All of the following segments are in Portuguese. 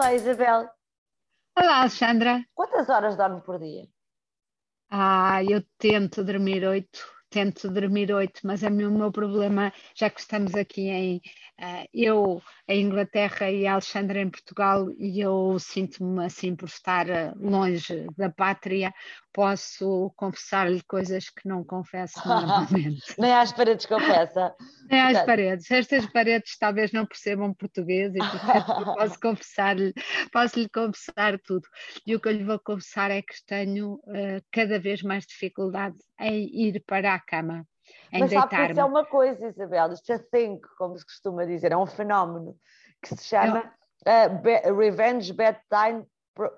Olá, Isabel. Olá, Alexandra. Quantas horas dorme por dia? Ah, eu tento dormir oito, tento dormir oito, mas é o meu problema, já que estamos aqui em uh, eu em Inglaterra e a Alexandra em Portugal, e eu sinto-me assim por estar uh, longe da pátria, posso confessar-lhe coisas que não confesso normalmente. Nem às paredes confessa. Nem às paredes. Estas paredes talvez não percebam português e portanto posso confessar-lhe, posso lhe confessar tudo. E o que eu lhe vou confessar é que tenho uh, cada vez mais dificuldade em ir para a cama. Em Mas sabe que isso é uma coisa, Isabel, isto é think, como se costuma dizer, é um fenómeno que se chama uh, Revenge Bedtime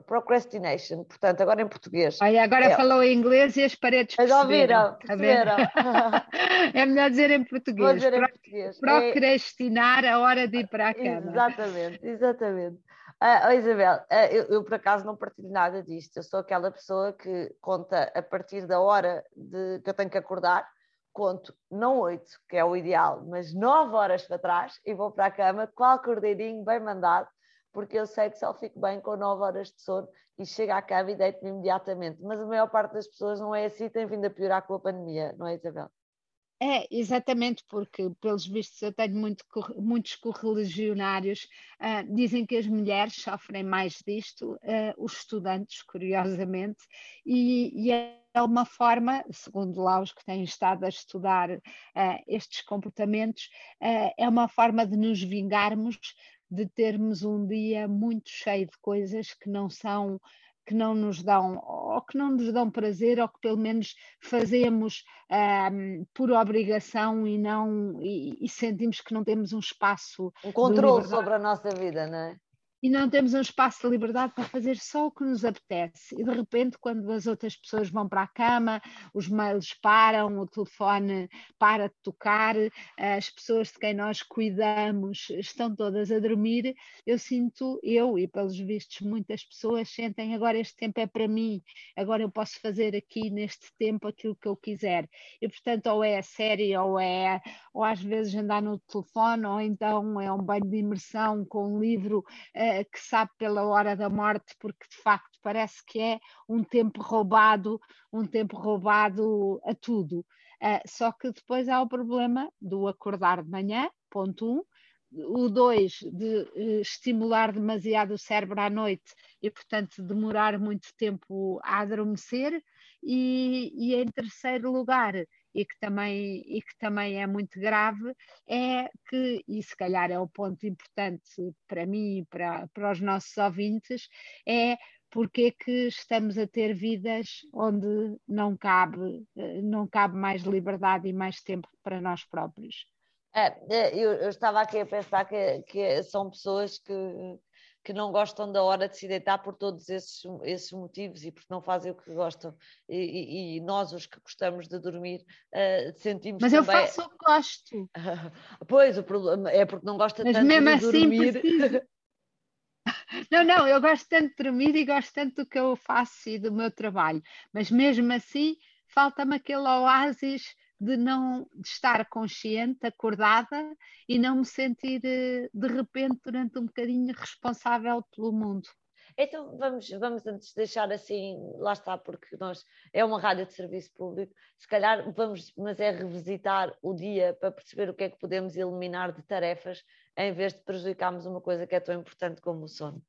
procrastination, portanto, agora em português. Olha, agora é. falou em inglês e as paredes Mas ouviram, perceberam. é melhor dizer em português. Vou dizer em português. Procrastinar é... a hora de ir para a cama. Exatamente, exatamente. Uh, oh Isabel, uh, eu, eu, por acaso não partilho nada disto. Eu sou aquela pessoa que conta a partir da hora de, que eu tenho que acordar, conto não oito, que é o ideal, mas nove horas para trás e vou para a cama, qual cordeirinho bem mandado, porque eu sei que só fico bem com 9 horas de sono e chego à cama e deito-me imediatamente. Mas a maior parte das pessoas não é assim, tem vindo a piorar com a pandemia, não é, Isabel? É, exatamente, porque, pelos vistos, eu tenho muito, muitos correligionários, uh, dizem que as mulheres sofrem mais disto, uh, os estudantes, curiosamente, e, e, é uma forma, segundo lá os que têm estado a estudar uh, estes comportamentos, é uma forma de nos vingarmos de termos um dia muito cheio de coisas que não são que não nos dão ou que não nos dão prazer ou que pelo menos fazemos um, por obrigação e não e, e, sentimos que não temos um espaço um controle sobre a nossa vida, não é? E não temos um espaço de liberdade para fazer só o que nos apetece. E de repente, quando as outras pessoas vão para a cama, os mails param, o telefone para de tocar, as pessoas de quem nós cuidamos estão todas a dormir, eu sinto, eu e pelos vistos muitas pessoas sentem agora este tempo é para mim, agora eu posso fazer aqui neste tempo aquilo que eu quiser. E portanto, ou é a série, ou é, ou às vezes andar no telefone, ou então é um banho de imersão com um livro. Que sabe pela hora da morte, porque de facto parece que é um tempo roubado, um tempo roubado a tudo. Uh, só que depois há o problema do acordar de manhã, ponto um, o dois de uh, estimular demasiado o cérebro à noite e, portanto, demorar muito tempo a adormecer, e, e em terceiro lugar, e que também, e que também é muito grave, é que, e se calhar é o ponto importante para mim e para, para os nossos ouvintes, é porque é que estamos a ter vidas onde não cabe, não cabe mais liberdade e mais tempo para nós próprios. É, é eu, eu, estava aqui a pensar que, que são pessoas que que não gostam da hora de se deitar por todos esses, esses motivos e porque não fazem o que gostam. E, e, e nós, os que gostamos de dormir, uh, sentimos Mas também... eu faço o que gosto. pois, o problema é porque não gosta Mas tanto mesmo de assim dormir. Preciso... Não, não, eu gosto tanto de dormir e gosto tanto do que eu faço e do meu trabalho, mas mesmo assim falta-me aquele oásis de não estar consciente, acordada e não me sentir eh, de repente durante um bocadinho responsável pelo mundo. Então vamos, vamos antes deixar assim, lá está, porque nós é uma rádio de serviço público, se calhar vamos, mas é revisitar o dia para perceber o que é que podemos eliminar de tarefas em vez de prejudicarmos uma coisa que é tão importante como o sono.